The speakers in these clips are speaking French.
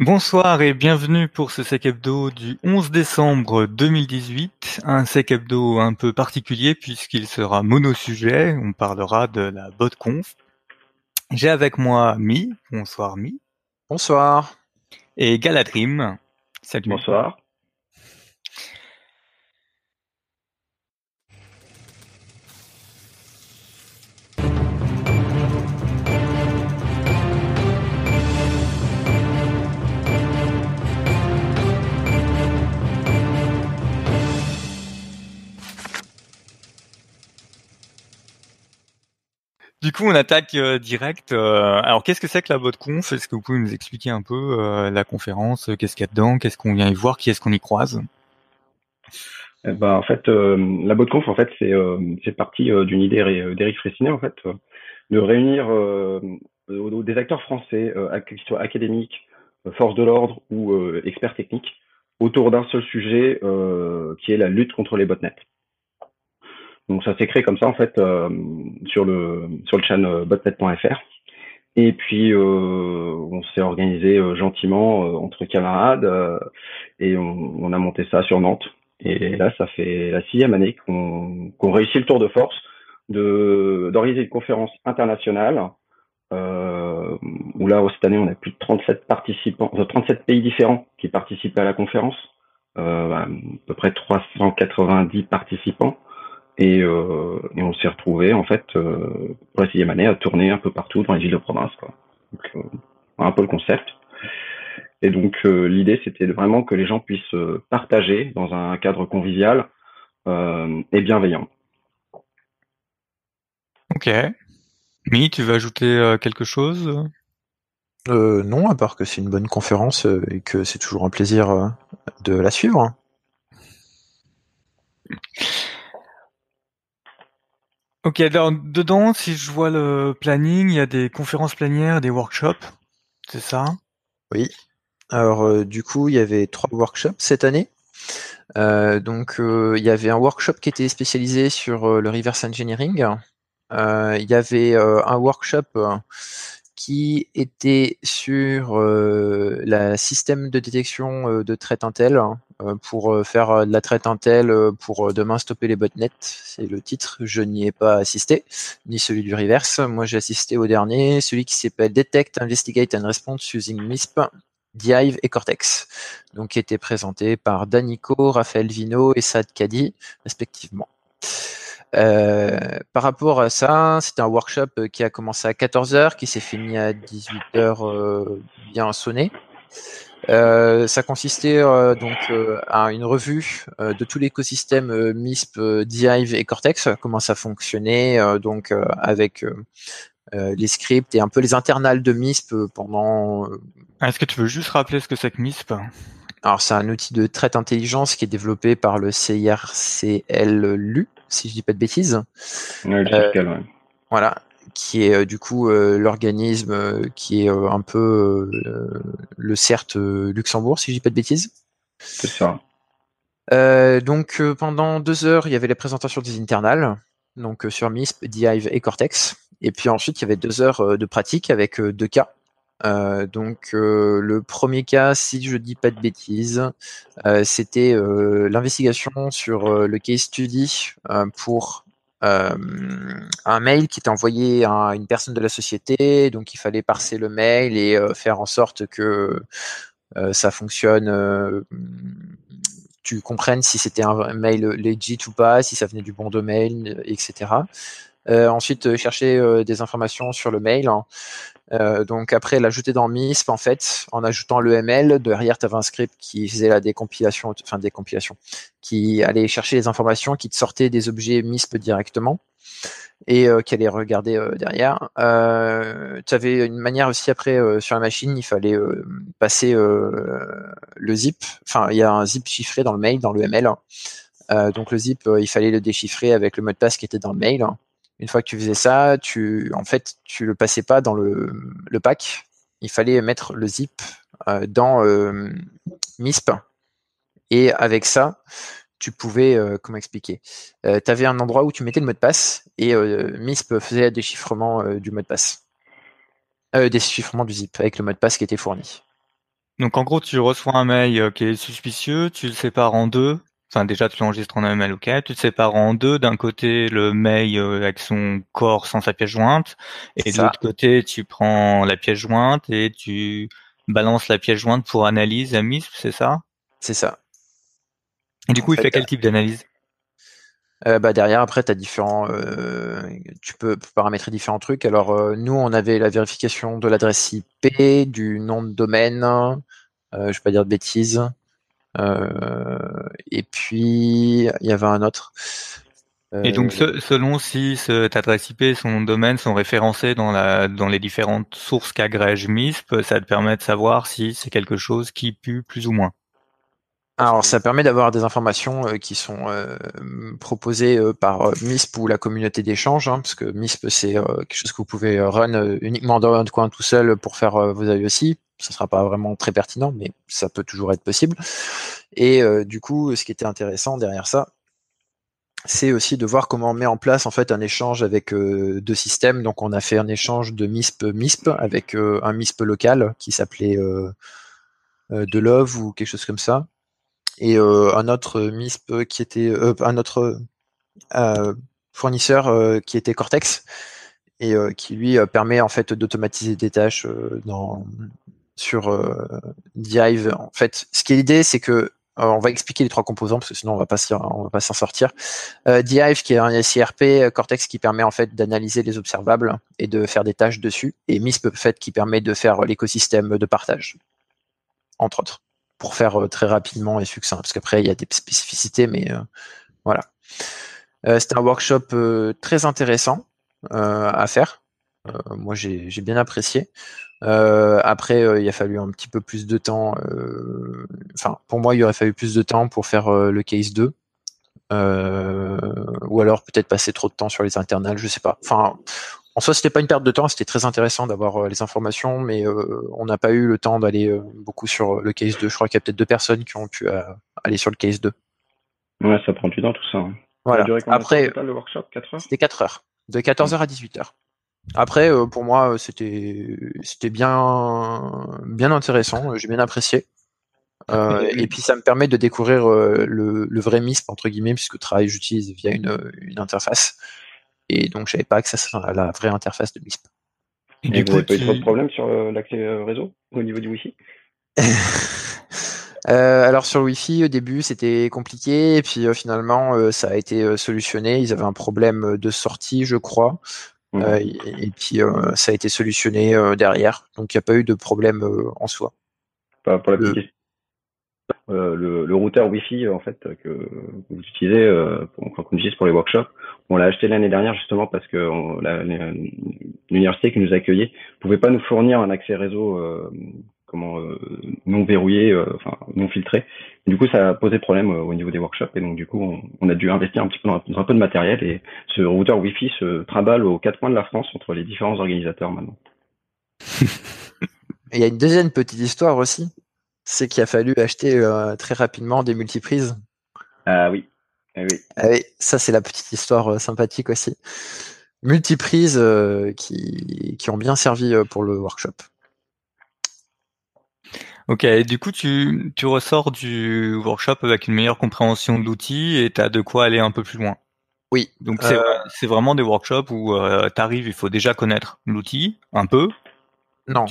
Bonsoir et bienvenue pour ce Sec Hebdo du 11 décembre 2018. Un Sec Hebdo un peu particulier puisqu'il sera mono-sujet. On parlera de la BotConf. J'ai avec moi Mi. Bonsoir Mi. Bonsoir. Et Galadrim. Salut. Bonsoir. Du coup, on attaque euh, direct. Euh, alors, qu'est-ce que c'est que la BotConf? Est-ce que vous pouvez nous expliquer un peu euh, la conférence? Qu'est-ce qu'il y a dedans? Qu'est-ce qu'on vient y voir? Qui est-ce qu'on y croise? Eh ben, en fait, la BotConf, en fait, c'est c'est parti d'une idée d'Eric Fressinet, en fait, de réunir des acteurs français, qu'ils soient académiques, forces de l'ordre ou experts techniques, autour d'un seul sujet, qui est la lutte contre les botnets. Donc ça s'est créé comme ça en fait euh, sur le sur le channel euh, botnet.fr. Et puis euh, on s'est organisé gentiment entre camarades et on, on, a monté ça sur Nantes. Et là, ça fait la sixième année qu'on qu'on réussit le tour de force de d'organiser une conférence internationale euh, où là cette année on a plus de 37 participants, 37 pays différents qui participaient à la conférence, euh, à peu près 390 participants. Et, euh, et on s'est retrouvé en fait euh, pour la sixième année à tourner un peu partout dans les villes de province. Quoi. Donc, euh, un peu le concept. Et donc euh, l'idée c'était vraiment que les gens puissent partager dans un cadre convivial et bienveillant. Ok. Mi, tu veux ajouter quelque chose? Euh, Non, à part que c'est une bonne conférence et que c'est toujours un plaisir de la suivre. Ok, alors dedans, si je vois le planning, il y a des conférences plénières, des workshops, c'est ça? Oui. Alors euh, du coup, il y avait trois workshops cette année. Euh, donc euh, il y avait un workshop qui était spécialisé sur le reverse engineering. il y avait un workshop qui était sur euh, la système de détection euh, de traite Intel hein, euh, pour faire de la traite Intel pour demain stopper les botnets. C'est le titre. Je n'y ai pas assisté, ni celui du reverse. Moi, j'ai assisté au dernier, celui qui s'appelle Detect, Investigate and Response Using MISP, Dive et Cortex. Donc, qui était présenté par Danico, Raphaël Vino et Saad Kadi, respectivement. Euh, par rapport à ça, c'était un workshop euh, qui a commencé à 14h, qui s'est fini à 18h euh, bien sonné. Euh, ça consistait euh, donc à une revue de tout l'écosystème MISP, Dive et Cortex, comment ça fonctionnait, donc avec les scripts et un peu les internals de MISP pendant. Est-ce que tu veux juste rappeler ce que c'est que MISP? Alors c'est un outil de traite intelligence qui est développé par le CIRCLLU si je dis pas de bêtises. Euh, voilà, qui est euh, du coup euh, l'organisme qui est un peu le CERT Luxembourg, si je dis pas de bêtises. C'est ça. donc pendant deux heures, il y avait la présentation des internals, donc sur MISP, Dive et Cortex. Et puis ensuite, il y avait deux heures de pratique avec deux cas. Euh, donc euh, le premier cas, si je dis pas de bêtises, euh, c'était l'investigation sur le case study pour un mail qui était envoyé à une personne de la société. Donc il fallait parser le mail et faire en sorte que ça fonctionne tu comprennes si c'était un mail legit ou pas, si ça venait du bon domaine, etc. Ensuite, chercher des informations sur le mail. Hein. Euh, donc après l'ajouter dans MISP en fait, en ajoutant le ML, derrière tu avais un script qui faisait la décompilation, enfin décompilation, qui allait chercher les informations, qui te sortait des objets MISP directement et euh, qui allait regarder euh, derrière. Euh, tu avais une manière aussi après sur la machine, il fallait passer le zip, enfin il y a un zip chiffré dans le mail, dans le ML. donc le zip, il fallait le déchiffrer avec le mot de passe qui était dans le mail. Une fois que tu faisais ça, tu, en fait, tu le passais pas dans le, le pack. Il fallait mettre le zip euh, dans euh, MISP. Et avec ça, tu pouvais, euh, comment expliquer Tu avais un endroit où tu mettais le mot de passe et MISP faisait un déchiffrement du mot de passe. déchiffrement du zip avec le mot de passe qui était fourni. Donc en gros, tu reçois un mail qui est suspicieux, tu le sépares en deux. Enfin déjà tu l'enregistres en mail, ok. Tu le sépares en deux. D'un côté le mail avec son corps sans sa pièce jointe, et de l'autre côté tu prends la pièce jointe et tu balances la pièce jointe pour analyse à MISP, c'est ça? C'est ça. Et du coup, il fait quel type d'analyse? euh, bah derrière, après, tu as différents, euh, tu peux paramétrer différents trucs. Alors, euh, nous, on avait la vérification de l'adresse IP, du nom de domaine, je vais pas dire de bêtises. Et puis, il y avait un autre. Et donc, selon si cette adresse IP et son nom de domaine sont référencés dans, la, dans les différentes sources qu'agrège MISP, ça te permet de savoir si c'est quelque chose qui pue plus ou moins. Alors, ça permet d'avoir des informations euh, qui sont euh, proposées euh, par MISP ou la communauté d'échange, hein, parce que MISP, c'est quelque chose que vous pouvez run uniquement dans un coin tout seul pour faire vos aussi. Ce sera pas vraiment très pertinent, mais ça peut toujours être possible. Et du coup, ce qui était intéressant derrière ça, c'est aussi de voir comment on met en place en fait un échange avec deux systèmes. Donc, on a fait un échange de MISP MISP avec un MISP local qui s'appelait de Love ou quelque chose comme ça et euh, un autre MISP qui était euh, un autre euh, fournisseur qui était Cortex et qui lui permet en fait d'automatiser des tâches dans sur Dive. En fait, ce qui est l'idée, c'est que on va expliquer les trois composants parce que sinon on va pas on va pas s'en sortir. Euh, Dive qui est un SIRP, Cortex qui permet en fait d'analyser les observables et de faire des tâches dessus, et MISP fait qui permet de faire l'écosystème de partage, entre autres pour faire euh, très rapidement et succinct, parce qu'après il y a des spécificités, mais euh, voilà. Euh, c'était un workshop très intéressant à faire. Moi j'ai bien apprécié. après, il a fallu un petit peu plus de temps. Enfin, pour moi, il aurait fallu plus de temps pour faire le case 2. ou alors peut-être passer trop de temps sur les internals, je sais pas. Enfin, en soi, c'était pas une perte de temps, c'était très intéressant d'avoir euh, les informations, mais euh, on n'a pas eu le temps d'aller euh, beaucoup sur le case 2. Je crois qu'il y a peut-être deux personnes qui ont pu aller sur le case 2. Ouais, ça prend du temps tout ça. Hein. Voilà. Après, le workshop? 4 heures? C'était 4 heures, de 14h à 18h. Après, pour moi, c'était c'était bien bien intéressant. J'ai bien apprécié. et puis ça me permet de découvrir le, le, vrai MISP entre guillemets, puisque le travail j'utilise via une, une interface. Et donc, j'avais pas accès à la vraie interface de MISP. Et, du coup, vous n'avez pas eu trop de problèmes sur euh, l'accès euh, réseau au niveau du Wi-Fi? Euh, alors sur le Wi-Fi au début c'était compliqué et puis finalement ça a été solutionné. Ils avaient un problème de sortie je crois et, puis ça a été solutionné derrière. Donc il n'y a pas eu de problème en soi. Pas pour la petite euh, le, le, routeur Wi-Fi en fait que vous utilisez euh, pour, qu'on utilise pour les workshops, on l'a acheté l'année dernière justement parce que l'université qui nous accueillait pouvait pas nous fournir un accès réseau euh, comment euh, non verrouillé, euh, enfin non filtré. du coup, ça a posé problème au niveau des workshops et donc du coup, on, on, a dû investir un petit peu dans, un peu de matériel et ce routeur Wi-Fi se trimballe aux quatre coins de la France entre les différents organisateurs maintenant. Il y a une deuxième petite histoire aussi c'est qu'il a fallu acheter euh, très rapidement des multiprises. Ah oui. Ah oui. Ah oui, ça c'est la petite histoire euh, sympathique aussi. Multiprises euh, qui, qui ont bien servi pour le workshop. Ok, du coup tu, tu ressors du workshop avec une meilleure compréhension de l'outil et tu as de quoi aller un peu plus loin. Oui. Donc c'est vraiment des workshops où tu arrives, il faut déjà connaître l'outil un peu. Non.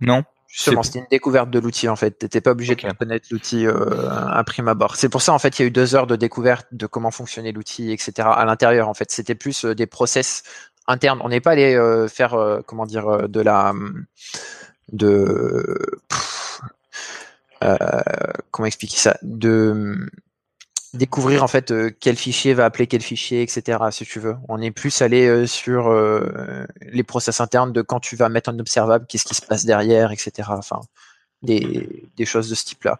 Non? Justement, c'était une découverte de l'outil en fait. T'étais pas obligé de connaître l'outil euh, à prime abord. C'est pour ça en fait il y a eu deux heures de découverte de comment fonctionnait l'outil, etc. À l'intérieur en fait, c'était plus euh, des process internes. On n'est pas allé euh, faire euh, comment dire de la de comment expliquer ça? De découvrir en fait euh, quel fichier va appeler quel fichier, etc. Si tu veux, on est plus allé euh, sur euh, les process internes de quand tu vas mettre un observable, qu'est-ce qui se passe derrière, etc. Enfin, des, des choses de ce type-là.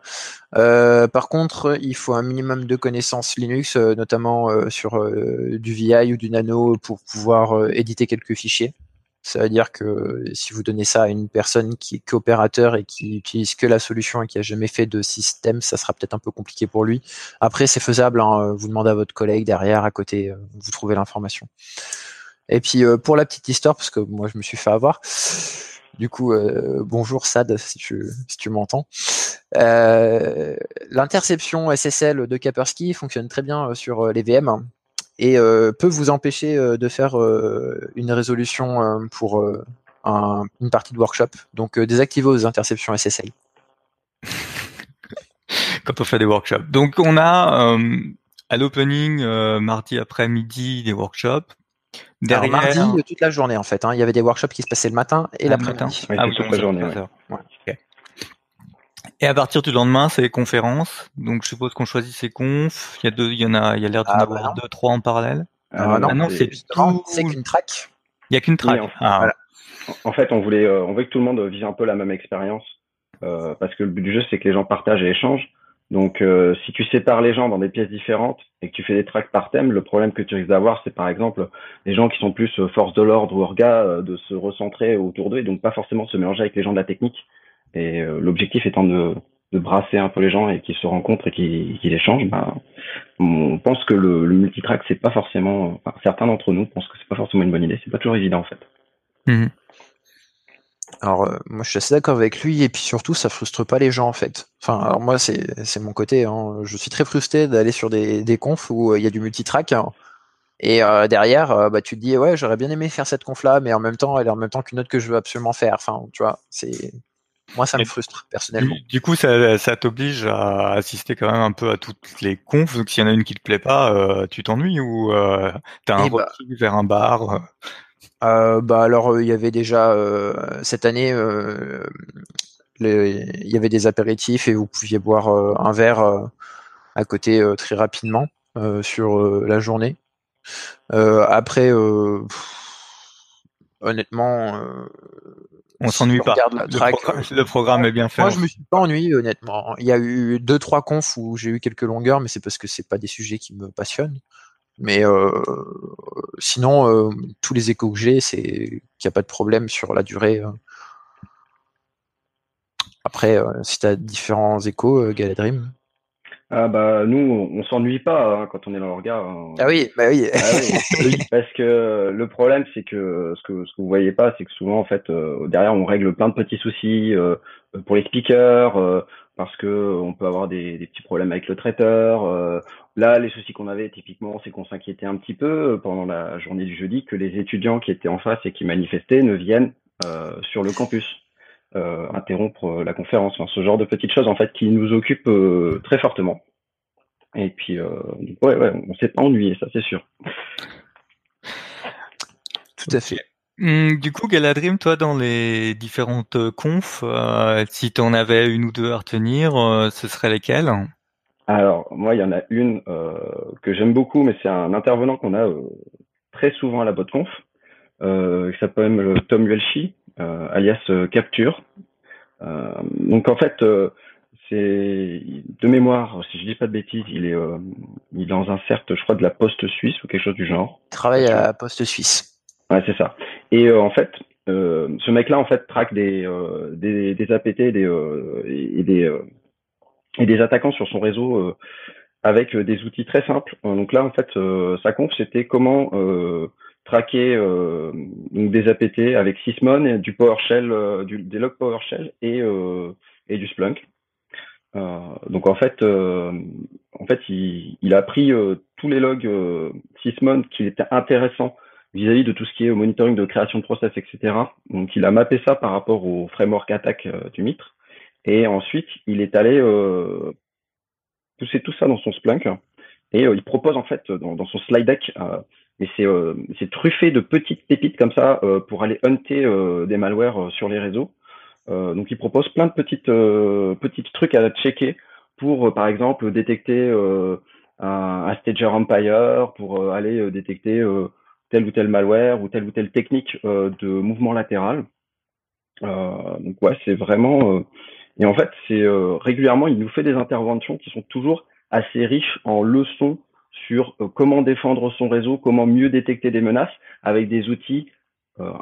par contre, il faut un minimum de connaissances Linux, notamment sur du VI ou du Nano pour pouvoir éditer quelques fichiers. Ça veut dire que si vous donnez ça à une personne qui est coopérateur et qui utilise que la solution et qui a jamais fait de système, ça sera peut-être un peu compliqué pour lui. Après, c'est faisable. Hein, vous demandez à votre collègue derrière, à côté, euh, vous trouvez l'information. Et puis euh, pour la petite histoire, parce que moi je me suis fait avoir, Du coup, bonjour Sad, si tu, si tu m'entends. L'interception SSL de Kaspersky fonctionne très bien sur les VM et peut vous empêcher de faire une résolution pour une partie de workshop. Donc, désactivez vos interceptions SSL. Quand on fait des workshops. Donc, on a à l'opening mardi après-midi des workshops. Derrière... mardi, toute la journée en fait. Hein. Il y avait des workshops qui se passaient le matin et l'après-midi. ah, toute la journée. Et à partir du lendemain, c'est les conférences. Donc je suppose qu'on choisit ses confs. Il y a deux, il y en a, il y a l'air d'en ah, avoir bah deux, trois en parallèle. Ah, non, non c'est c'est qu'une track. Il y a qu'une track. Ah. en, fait, on voulait, euh, on veut que tout le monde vive un peu la même expérience, euh, parce que le but du jeu, c'est que les gens partagent et échangent. Donc, euh, si tu sépares les gens dans des pièces différentes et que tu fais des tracks par thème, le problème que tu risques d'avoir, c'est par exemple les gens qui sont plus force de l'ordre ou orga, euh, de se recentrer autour d'eux et donc pas forcément se mélanger avec les gens de la technique. Et l'objectif étant de, de, brasser un peu les gens et qu'ils se rencontrent et qu'ils échangent, bah, on pense que le, le multitrack, c'est pas forcément, enfin, certains d'entre nous pensent que c'est pas forcément une bonne idée. C'est pas toujours évident en fait. Mmh. Alors euh, moi je suis assez d'accord avec lui et puis surtout ça frustre pas les gens en fait. Enfin alors moi c'est c'est mon côté. Hein. Je suis très frustré d'aller sur des des confs où euh, il y a du multitrack hein. et euh, derrière bah tu te dis ouais j'aurais bien aimé faire cette conf là mais en même temps elle est en même temps qu'une autre que je veux absolument faire. Enfin tu vois c'est moi ça me frustre personnellement. Du, coup ça ça t'oblige à assister quand même un peu à toutes les confs donc s'il y en a une qui te plaît pas tu t'ennuies ou t'as un eh bah vers un bar. Euh, bah alors euh, il y avait déjà euh, cette année il y avait des apéritifs et vous pouviez boire un verre à côté très rapidement sur la journée. après, honnêtement, on s'ennuie pas. Le, programme, est bien fait. Moi, je me suis pas ennuyé, honnêtement. Il y a eu deux, trois confs où j'ai eu quelques longueurs, mais c'est parce que c'est pas des sujets qui me passionnent. Mais euh, sinon, euh, tous les échos que j'ai, c'est qu'il n'y a pas de problème sur la durée. Euh. Après, si tu as différents échos, Galadrim ah bah nous on s'ennuie pas hein, quand on est dans le regard. Hein. Ah oui, bah oui. Ah parce que le problème c'est que ce que ce que vous voyez pas c'est que souvent en fait derrière on règle plein de petits soucis pour les speakers parce que on peut avoir des, des petits problèmes avec le traiteur. Là, les soucis qu'on avait typiquement, c'est qu'on s'inquiétait un petit peu euh, pendant la journée du jeudi que les étudiants qui étaient en face et qui manifestaient ne viennent euh, sur le campus euh, interrompre la conférence. Enfin, ce genre de petites choses en fait qui nous occupent très fortement. Et puis, ouais, ouais, on s'est pas ennuyé, ça c'est sûr. Tout à fait. Hum, du coup, Galadrim, toi, dans les différentes confs, si tu en avais une ou deux à retenir, ce serait lesquelles? Alors, moi, il y en a une euh, que j'aime beaucoup, mais c'est un intervenant qu'on a euh, très souvent à la BotConf, euh, qui s'appelle Tom Welshi, euh, alias Capture. donc, en fait, c'est de mémoire, si je dis pas de bêtises, il est, il est dans un cercle, je crois, de la Poste suisse ou quelque chose du genre. Il travaille à la Poste suisse. Ouais, c'est ça. Et en fait, ce mec-là, en fait, traque des, des, des APT des, et des et des attaquants sur son réseau euh, avec euh, des outils très simples. Euh, donc là, en fait, sa conf, c'était comment traquer donc des APT avec Sysmon, du PowerShell, du, des logs PowerShell et, et du Splunk. donc en fait, en fait, il, a pris tous les logs Sysmon qui étaient intéressants vis-à-vis de tout ce qui est monitoring de création de process, etc. Donc il a mappé ça par rapport au framework attaque du Mitre. Et ensuite, il est allé euh, pousser tout ça dans son Splunk. Et euh, il propose en fait dans, son slide deck, euh, et c'est truffé de petites pépites comme ça pour aller hunter des malwares sur les réseaux. donc il propose plein de petites petites trucs à checker pour par exemple détecter un, un, stager empire, pour aller détecter tel ou tel malware ou telle ou telle technique de mouvement latéral. donc ouais, c'est vraiment et en fait, c'est euh, régulièrement, il nous fait des interventions qui sont toujours assez riches en leçons sur euh, comment défendre son réseau, comment mieux détecter des menaces avec des outils. Euh,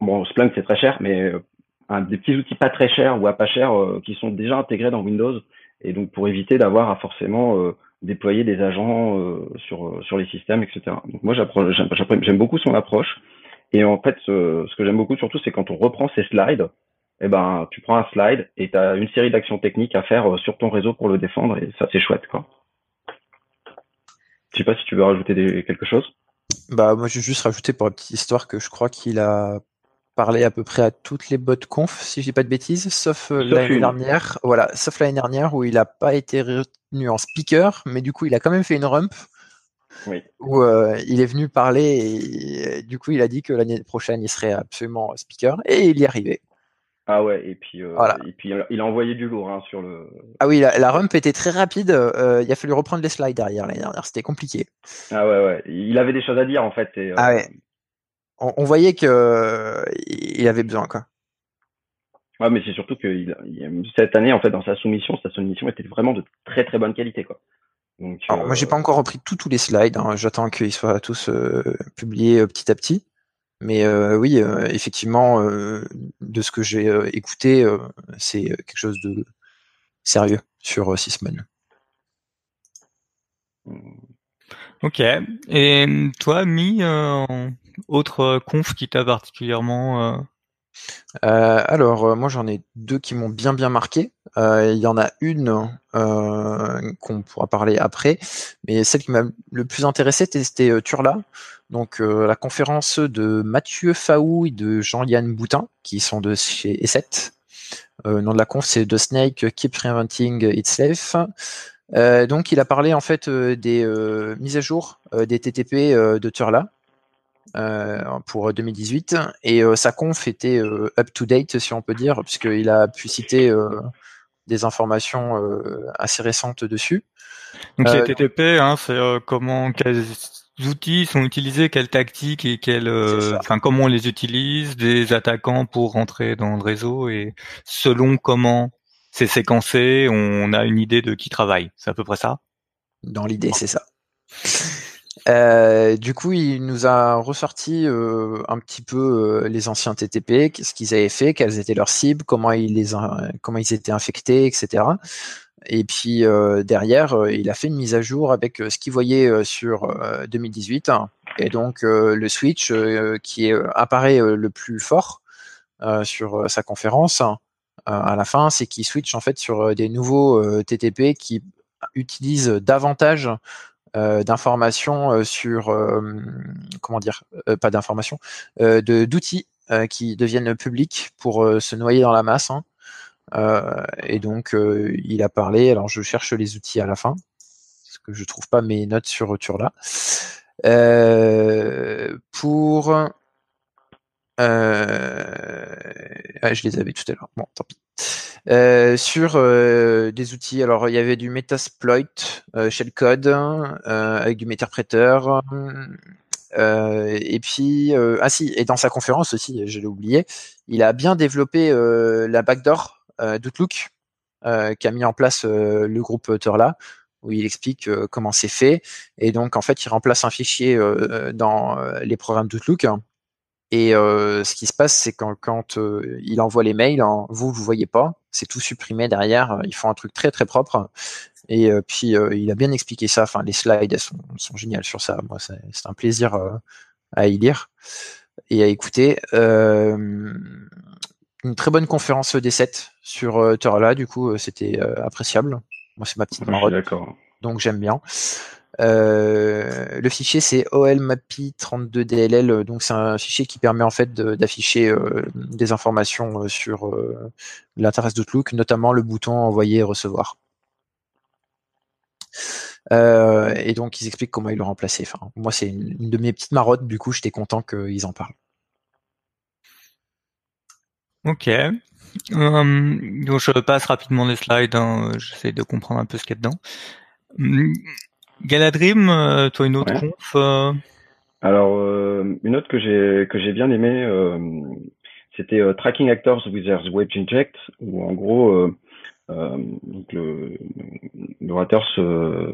bon, Splunk c'est très cher, mais un, des petits outils pas très chers ou à pas cher qui sont déjà intégrés dans Windows. Et donc pour éviter d'avoir à forcément déployer des agents sur sur les systèmes, etc. Donc moi j'aime beaucoup son approche. Et en fait, ce, que j'aime beaucoup surtout, c'est quand on reprend ces slides, eh ben, tu prends un slide et tu as une série d'actions techniques à faire euh, sur ton réseau pour le défendre et ça, c'est chouette, quoi. Je sais pas si tu veux rajouter quelque chose? Bah, moi, je vais juste rajouter pour la petite histoire que je crois qu'il a parlé à peu près à toutes les bottes conf, si je dis pas de bêtises, sauf, euh, l'année dernière. Voilà, sauf l'année dernière où il a pas été retenu en speaker, mais du coup, il a quand même fait une rump oui. où euh, il est venu parler et, du coup il a dit que l'année prochaine il serait absolument speaker et il y arrivait. Ah ouais, et puis, euh, et puis il a envoyé du lourd hein, sur le. Ah oui, la, rump était très rapide. Euh, il a fallu reprendre les slides derrière l'année dernière. C'était compliqué. Ah ouais, ouais. Il avait des choses à dire en fait. ah ouais. On, voyait que il avait besoin quoi. Ouais, mais c'est surtout que cette année, en fait, dans sa soumission, sa soumission était vraiment de très très bonne qualité quoi. Alors, moi, j'ai pas euh, encore repris tous les slides. Hein. J'attends qu'ils soient tous euh, publiés euh, petit à petit. Mais oui, effectivement, de ce que j'ai écouté, c'est quelque chose de sérieux sur Sysmon. Ok. Et toi, Mi, autre conf qui t'a particulièrement euh, alors, euh, moi j'en ai deux qui m'ont bien bien marqué. Euh, il y en a une qu'on pourra parler après, mais celle qui m'a le plus intéressé c'était Turla. Donc la conférence de Mathieu Faou et de Jean-Yann Boutin, qui sont de chez E7. le nom de la conf c'est The Snake Keep Reinventing Itself. donc il a parlé en fait des mises à jour des TTP de Turla. Euh, pour 2018 et euh, sa conf était euh, up to date si on peut dire puisqu'il a pu citer des informations assez récentes dessus. Donc c'est TTP, hein, c'est comment quels outils sont utilisés, quelles tactiques et quelles, enfin comment on les utilise, des attaquants pour rentrer dans le réseau et selon comment c'est séquencé, on a une idée de qui travaille. C'est à peu près ça? Dans l'idée, c'est ça. Euh, du coup, il nous a ressorti euh, un petit peu euh, les anciens TTP, ce qu'ils avaient fait, quelles étaient leurs cibles, comment ils les comment ils étaient infectés, etc. Et puis derrière, il a fait une mise à jour avec ce qu'il voyait sur 2018. Et donc le switch qui apparaît le plus fort sur sa conférence à la fin, c'est qu'il switch en fait sur des nouveaux TTP qui utilisent davantage euh, d'informations euh, sur euh, comment dire pas d'informations de d'outils qui deviennent publics pour se noyer dans la masse hein. et donc il a parlé. Alors je cherche les outils à la fin parce que je trouve pas mes notes sur retour là. Pour ah, je les avais tout à l'heure. Bon tant pis euh, sur euh, des outils, alors il y avait du Metasploit, euh, shellcode, avec du méterpréteur. et puis, ah si, et dans sa conférence aussi, je l'ai oublié, il a bien développé la backdoor d'Outlook, qui a mis en place le groupe Turla, où il explique comment c'est fait. Et donc, en fait, il remplace un fichier dans les programmes d'Outlook et euh, ce qui se passe, c'est quand, quand euh, il envoie les mails, hein, vous vous voyez pas, c'est tout supprimé derrière. Ils font un truc très très propre. Et euh, puis il a bien expliqué ça. Enfin, les slides sont, sont géniales sur ça. Moi, c'est un plaisir à y lire et à écouter. une très bonne conférence des 7 sur Terra. Du coup, c'était appréciable. Moi, c'est ma petite marotte. D'accord. Donc j'aime bien. Euh, le fichier c'est olmapi32dll, donc c'est un fichier qui permet en fait d'afficher euh, des informations euh, sur l'interface d'Outlook, notamment le bouton envoyer et recevoir. et donc ils expliquent comment ils remplacer. Enfin, moi c'est une, de mes petites marottes, du coup j'étais content qu'ils en parlent. Ok. donc je passe rapidement les slides, hein. j'essaie de comprendre un peu ce qu'il y a dedans. Galadrim, euh, toi une autre conf euh Alors euh, une autre que j'ai que j'ai bien aimé, c'était Tracking Actors with their Web Inject, où en gros donc le l'orateur se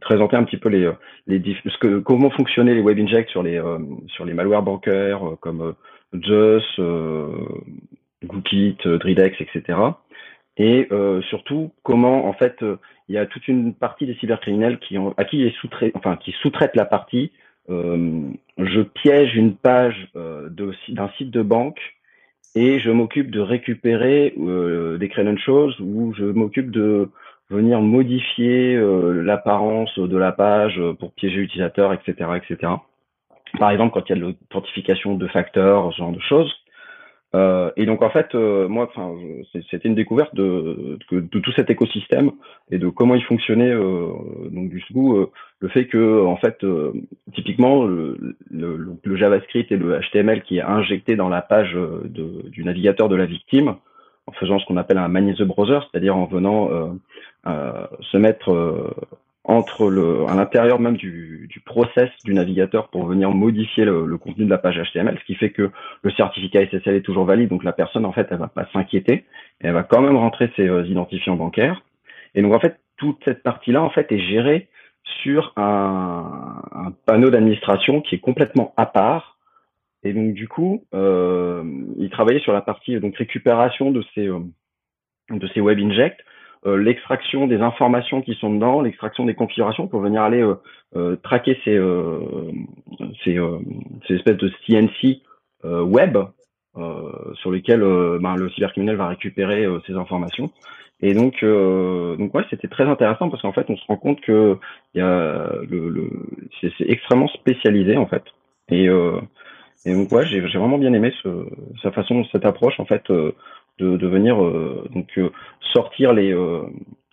présentait un petit peu les les ce que comment fonctionnaient les Web Inject sur les sur les malwares bancaires comme Just, Gookit, Dridex, etc. Et surtout comment en fait il y a toute une partie des cybercriminels qui ont, à qui sous enfin, qui sous-traitent la partie je piège une page d'un site de banque et je m'occupe de récupérer des credentials ou je m'occupe de venir modifier l'apparence de la page pour piéger l'utilisateur, etc., etc. Par exemple, quand il y a de l'authentification de facteurs, ce genre de choses. Euh, et donc en fait, euh, moi, enfin, c'était une découverte de, de, de, tout cet écosystème et de comment il fonctionnait. Euh, donc du coup, euh, le fait que en fait, euh, typiquement, le, le, le, JavaScript et le HTML qui est injecté dans la page de, du navigateur de la victime, en faisant ce qu'on appelle un man browser, c'est-à-dire en venant se mettre entre le, à l'intérieur même du, du, process du navigateur pour venir modifier le, contenu de la page HTML, ce qui fait que le certificat SSL est toujours valide, donc la personne en fait elle va pas s'inquiéter, elle va quand même rentrer ses euh, identifiants bancaires. Et donc en fait toute cette partie-là en fait est gérée sur un, panneau d'administration qui est complètement à part. Et donc du coup, euh, il travaillait sur la partie donc récupération de ces euh, de ces web injects l'extraction des informations qui sont dedans, l'extraction des configurations pour venir aller euh, euh, traquer ces, ces, ces, espèces de CNC web sur lesquels ben, le cybercriminel va récupérer ces informations. Et donc, donc ouais, c'était très intéressant parce qu'en fait, on se rend compte que y a le, le c'est extrêmement spécialisé en fait. Et, et donc ouais, j'ai vraiment bien aimé ce, sa façon, cette approche en fait de, venir euh, donc euh, sortir les euh,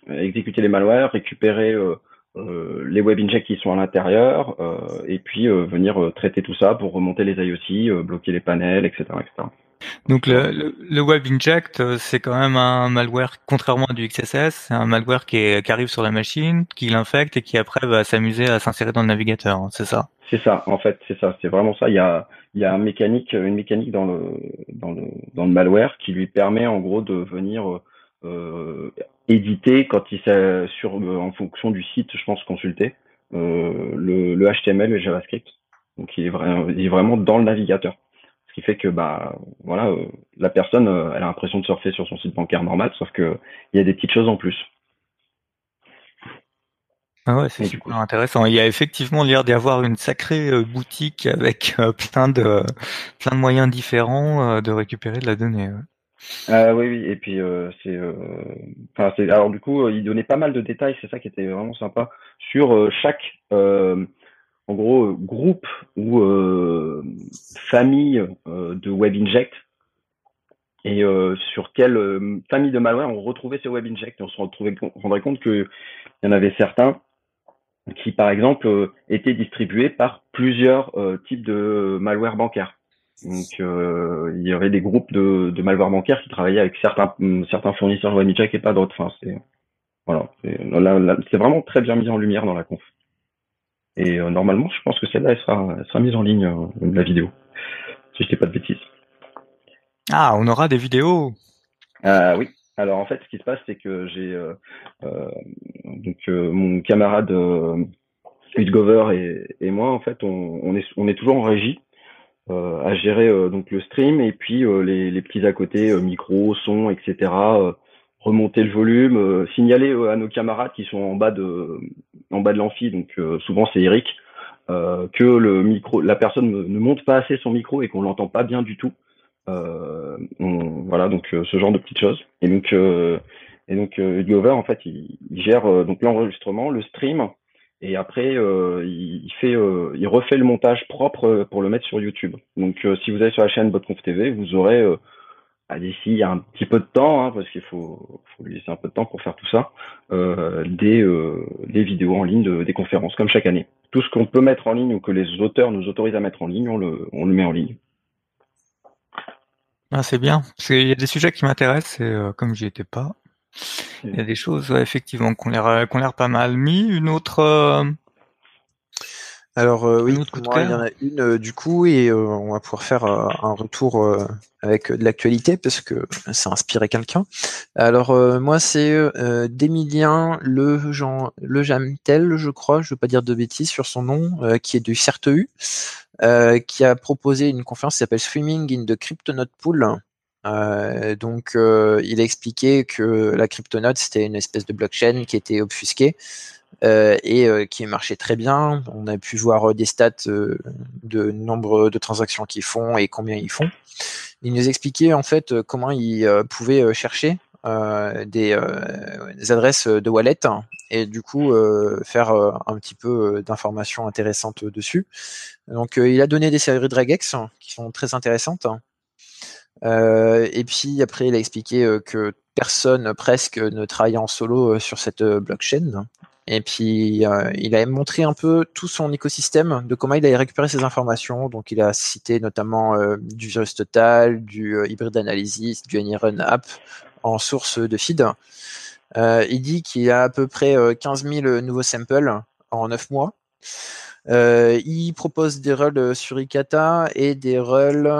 exécuter les malwares, récupérer les web injects qui sont à l'intérieur et puis venir traiter tout ça pour remonter les IOC, bloquer les panels, etc. Donc le, le, Web Inject, c'est quand même un malware, contrairement à du XSS, c'est un malware qui, est, qui arrive sur la machine, qui l'infecte et qui après va s'amuser à s'insérer dans le navigateur, hein, c'est ça? C'est ça, en fait, c'est ça, c'est vraiment ça. Il y a, il y a un mécanique, une mécanique dans le, dans le, dans le malware qui lui permet en gros de venir euh, éditer quand il sur en fonction du site, je pense consulter euh, le, le, HTML et le JavaScript. Donc il est, vraiment, il est vraiment dans le navigateur, qui fait que bah voilà, euh, la personne euh, elle a l'impression de surfer sur son site bancaire normal, sauf que il y a des petites choses en plus. Ah ouais, c'est super intéressant. Il y a effectivement l'air d'y avoir une sacrée euh, boutique avec plein de plein de moyens différents de récupérer de la donnée. Oui, oui, et puis c'est, enfin c'est, alors du coup, il donnait pas mal de détails, c'est ça qui était vraiment sympa sur chaque, en gros, groupe ou famille de web inject et sur quelle famille de malware on retrouvait ces web inject. on se rendrait compte qu'il y en avait certains qui, par exemple, euh, étaient distribués par plusieurs euh, types de malware bancaire. Donc, euh, il y avait des groupes de, de malware bancaire qui travaillaient avec certains, certains fournisseurs WebMecheck et pas d'autres. Enfin, c'est voilà, c'est vraiment très bien mis en lumière dans la conf. Et normalement, je pense que celle-là, elle sera, sera mise en ligne, la vidéo, si je dis pas de bêtises. Ah, on aura des vidéos. Ah oui. Alors en fait, ce qui se passe, c'est que j'ai euh, euh, donc euh, mon camarade euh, Gover et, moi, en fait, on, on, est on est toujours en régie euh, à gérer donc le stream et puis les, les petits à côté, micro, son, etc. remonter le volume, signaler à nos camarades qui sont en bas de en bas de l'amphi, donc souvent c'est Eric, que le micro, la personne ne monte pas assez son micro et qu'on l'entend pas bien du tout. Euh, voilà, donc euh, ce genre de petites choses. Et donc, euh, et donc Edgover, en fait, il, gère donc l'enregistrement, le stream, et après il, fait, il refait le montage propre pour le mettre sur YouTube. Donc, si vous allez sur la chaîne Botconf TV, vous aurez d'ici il y a un petit peu de temps, hein, parce qu'il faut, faut lui laisser un peu de temps pour faire tout ça, euh, des, euh, des vidéos en ligne, de, des conférences, comme chaque année. Tout ce qu'on peut mettre en ligne ou que les auteurs nous autorisent à mettre en ligne, on le, on le met en ligne. Ah, c'est bien, parce qu'il y a des sujets qui m'intéressent et euh, comme j'y étais pas, il y a des choses effectivement qu'on l'air qu'on l'air pas mal mis. Une autre. Euh, Alors oui, il y en a une du coup et on va pouvoir faire un retour avec de l'actualité parce que ça a inspiré quelqu'un. Alors moi c'est d'Emilien le Jean le Jamtel, je crois, je veux pas dire de bêtises sur son nom, qui est du CertEU. Euh, qui a proposé une conférence qui s'appelle Swimming in the Cryptonote Pool. Euh, donc, euh, il a expliqué que la cryptonote c'était une espèce de blockchain qui était obfusquée et qui marchait très bien. On a pu voir des stats de nombre de transactions qu'ils font et combien ils font. Il nous expliquait en fait comment ils pouvaient chercher des, adresses de wallet et du coup faire un petit peu d'informations intéressantes dessus. Donc il a donné des séries de regex qui sont très intéressantes. et puis après il a expliqué que personne presque ne travaille en solo sur cette blockchain. Et puis il a montré un peu tout son écosystème de comment il a récupéré ces informations. Donc il a cité notamment du virus total, du hybrid analysis, du AnyRun app en source de feed. Euh, il dit qu'il a à peu près 15 euh, 000 nouveaux samples en 9 mois. Euh, il propose des rôles sur Ikata et des rôles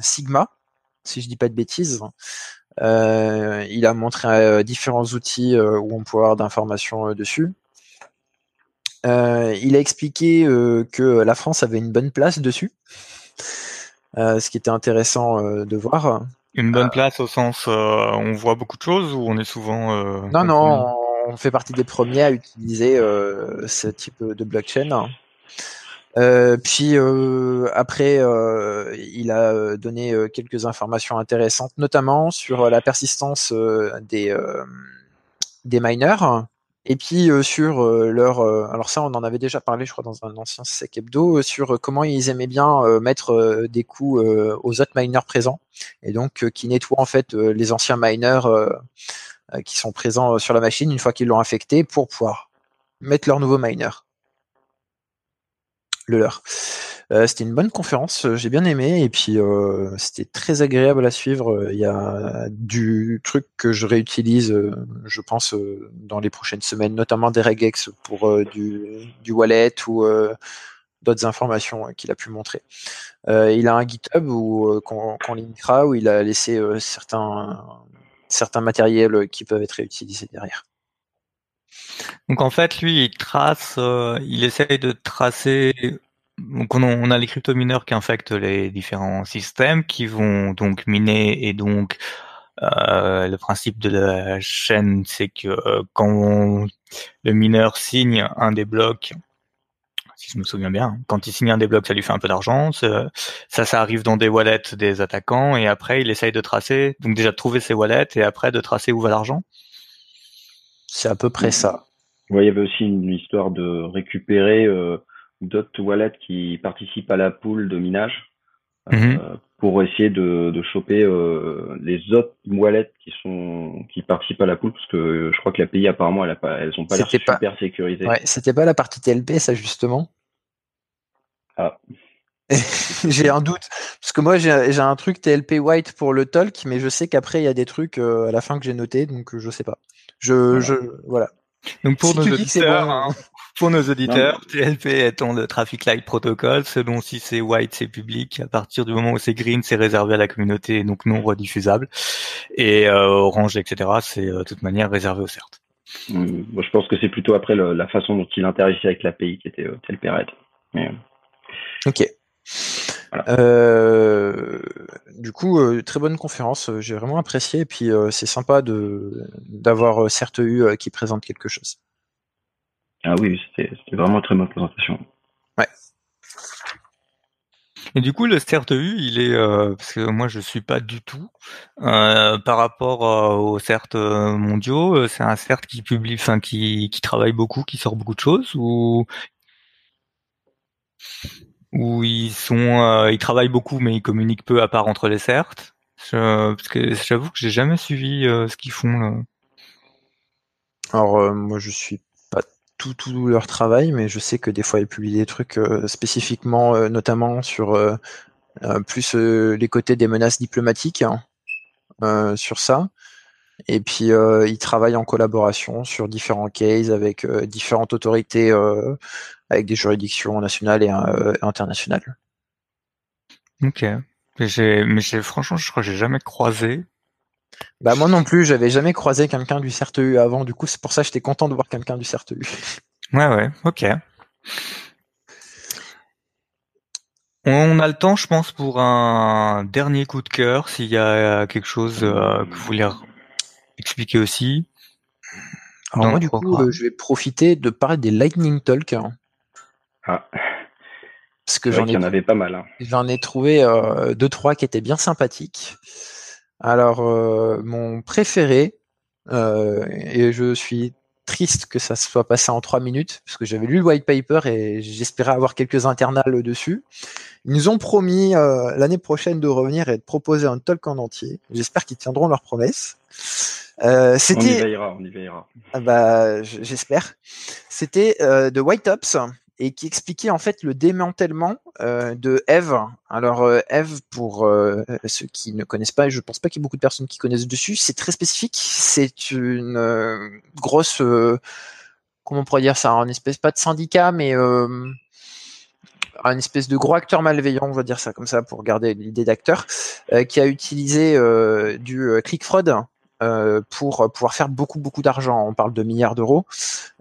Sigma, si je dis pas de bêtises. Il a montré différents outils où on peut avoir d'informations dessus. il a expliqué que la France avait une bonne place dessus, ce qui était intéressant de voir. Une bonne euh, place au sens, euh, on voit beaucoup de choses ou on est souvent. Euh, non, non, on fait partie des premiers à utiliser ce type de blockchain. Puis après, il a donné quelques informations intéressantes, notamment sur la persistance des des miners et puis euh, sur euh, leur, euh, alors ça on en avait déjà parlé je crois dans un ancien sec hebdo sur comment ils aimaient bien mettre des coups aux autres miners présents. Et donc qui nettoient en fait les anciens miners qui sont présents sur la machine une fois qu'ils l'ont infecté pour pouvoir mettre leur nouveau miner le leur. Euh, c'était une bonne conférence, euh, j'ai bien aimé et puis euh, c'était très agréable à suivre. Il y a du truc que je réutilise, je pense, dans les prochaines semaines, notamment des regex pour du, du, wallet ou d'autres informations qu'il a pu montrer. il a un GitHub où qu'on linkera où il a laissé certains certains matériels qui peuvent être réutilisés derrière. Donc en fait, lui, il trace, il essaye de tracer donc on, a les crypto-mineurs qui infectent les différents systèmes, qui vont donc miner et donc euh, le principe de la chaîne, c'est que euh, quand le mineur signe un des blocs, si je me souviens bien, quand il signe un des blocs, ça lui fait un peu d'argent. Ça, ça arrive dans des wallets des attaquants et après il essaye de tracer, donc déjà de trouver ses wallets et après de tracer où va l'argent. C'est à peu près ça. Ouais, il y avait aussi une histoire de récupérer euh, d'autres wallets qui participent à la pool de minage euh, mhm. pour essayer de, de choper euh, les autres wallets qui sont qui participent à la pool parce que je crois que l'API apparemment elle a pas elles ont pas l'air super sécurisées. Ouais, c'était pas la partie TLP ça justement? Ah. j'ai un doute parce que moi j'ai un truc TLP white pour le talk mais je sais qu'après il y a des trucs euh, à la fin que j'ai noté donc je sais pas. Je voilà. Je, voilà. Donc pour nos auditeurs, hein, pour nos auditeurs, TLP étant le Traffic Light Protocol, selon si c'est white, c'est public. À partir du moment où c'est green, c'est réservé à la communauté, donc non rediffusable. Et euh, orange, etc., c'est euh, de toute manière réservé au CERT. Mmh. Moi, je pense que c'est plutôt après la façon dont il interagissait avec l'API qui était euh, TLP Red. Mais... Ok. Euh, du coup, euh, très bonne conférence, j'ai vraiment apprécié et puis euh, c'est sympa de d'avoir certes eu qui présente quelque chose. Ah oui, c'était vraiment une très bonne présentation. Ouais. Et du coup, le CERT-EU, il est parce que moi je suis pas du tout par rapport aux CERT mondiaux. C'est un CERT qui publie, enfin qui qui travaille beaucoup, qui sort beaucoup de choses, ou? Où ils sont, euh, ils travaillent beaucoup, mais ils communiquent peu à part entre les certes. parce que j'avoue que j'ai jamais suivi euh, ce qu'ils font là. Alors euh, moi je suis pas tout tout leur travail, mais je sais que des fois ils publient des trucs spécifiquement, notamment sur plus les côtés des menaces diplomatiques hein, sur ça. Et puis ils travaillent en collaboration sur différents cases avec différentes autorités avec des juridictions nationales et euh, internationales. Ok. Mais mais franchement, je crois que j'ai jamais croisé. Bah moi non plus, j'avais jamais croisé quelqu'un du CERTEU avant. Du coup, c'est pour ça que j'étais content de voir quelqu'un du CERTEU. Ouais, ouais, ok. On a le temps, je pense, pour un dernier coup de cœur, s'il y a quelque chose euh, que vous voulez expliquer aussi. Alors moi, du coup, je vais profiter de parler des Lightning Talk. Hein. Ah. Parce que j'en ai, en avait pas mal. Hein. J'en ai trouvé euh, deux trois qui étaient bien sympathiques. Alors euh, mon préféré, euh, et je suis triste que ça se soit passé en trois minutes, parce que j'avais lu le white paper et j'espérais avoir quelques internals dessus. Ils nous ont promis euh, l'année prochaine de revenir et de proposer un talk en entier. J'espère qu'ils tiendront leurs promesses. Euh, c'était... On y veillera, on y veillera. Ah bah, j'espère. C'était euh, de White Ops et qui expliquait en fait le démantèlement euh, de Eve. Alors euh, Eve, pour euh, ceux qui ne connaissent pas, et je pense pas qu'il y ait beaucoup de personnes qui connaissent dessus, c'est très spécifique. C'est une euh, grosse, comment on pourrait dire ça, un espèce pas de syndicat, mais un espèce de gros acteur malveillant, on va dire ça comme ça pour garder l'idée d'acteur, qui a utilisé du click fraud euh, pour pouvoir faire beaucoup beaucoup d'argent. On parle de milliards d'euros.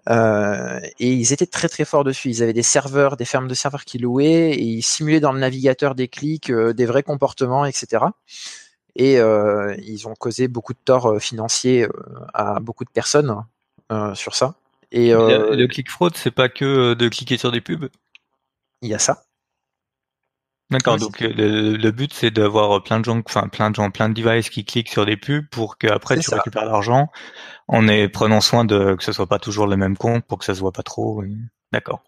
Euh, et ils étaient très très forts dessus. Ils avaient des serveurs, des fermes de serveurs qui louaient, et ils simulaient dans le navigateur des clics, euh, des vrais comportements, etc. Et euh, ils ont causé beaucoup de torts financiers à beaucoup de personnes sur ça. Et le click fraud, c'est pas que de cliquer sur des pubs? Il y a ça. D'accord, donc le, le, but c'est d'avoir plein de gens, enfin plein de gens, plein de devices qui cliquent sur des pubs pour qu'après tu récupères l'argent en est prenant soin de que ce soit pas toujours le même compte pour que ça se voit pas trop. D'accord.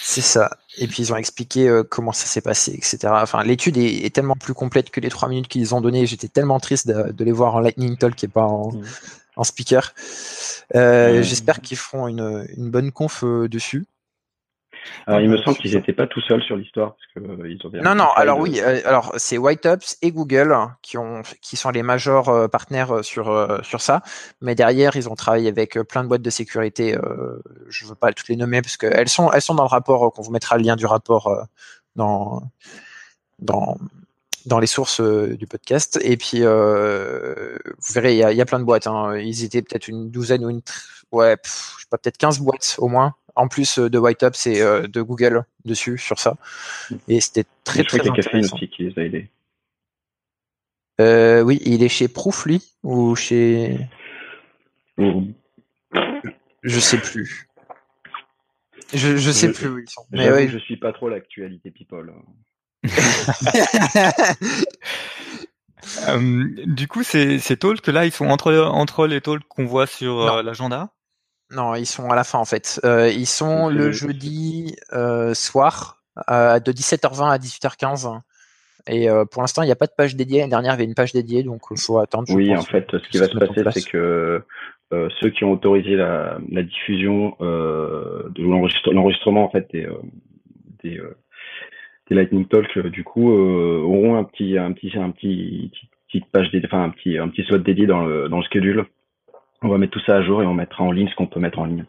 C'est ça. Et puis ils ont expliqué euh, comment ça s'est passé, etc. Enfin, l'étude est, est, tellement plus complète que les trois minutes qu'ils ont donné. J'étais tellement triste de, de, les voir en Lightning Talk et pas en, mmh. en speaker. Euh, J'espère qu'ils feront une, une bonne conf euh, dessus. Alors, il me semble qu'ils n'étaient pas tout seuls sur l'histoire parce que euh, ils ont Non, non. Alors oui. Euh, alors c'est Whiteups et Google qui ont, qui sont les majors euh, partenaires sur sur ça. Mais derrière, ils ont travaillé avec plein de boîtes de sécurité. je veux pas toutes les nommer parce qu'elles sont, elles sont dans le rapport. qu'on vous mettra le lien du rapport dans dans dans les sources du podcast. Et puis, vous verrez, il y a, y a, plein de boîtes. Hein. Ils étaient peut-être une douzaine ou une, ouais, je sais pas, peut-être 15 boîtes au moins en plus euh, de White Ops et euh, de Google dessus sur ça. Et c'était très très intéressant. aussi qui les a aidés. Euh, oui, il est chez Proofly ou chez. Je sais plus. Je, je sais plus où ils sont. Mais ouais. Je suis pas trop l'actualité people. du coup, ces, ces talks là, ils sont entre, entre les talks qu'on voit sur l'agenda? Non, ils sont à la fin en fait. Euh, ils sont le jeudi euh, soir euh, de 17h20 à 18h15. Et pour l'instant, il n'y a pas de page dédiée. L'année dernière, il y avait une page dédiée, donc il faut attendre. Oui, en fait, ce qui va se passer, c'est que ceux qui ont autorisé la, diffusion de l'enregistrement en fait des, des, Lightning Talk, du coup, auront un petit, un petit, un petit, petite page dédiée, enfin un petit, un petit slot dédié dans le, dans le schedule on va mettre tout ça à jour et on mettra en ligne ce qu'on peut mettre en ligne.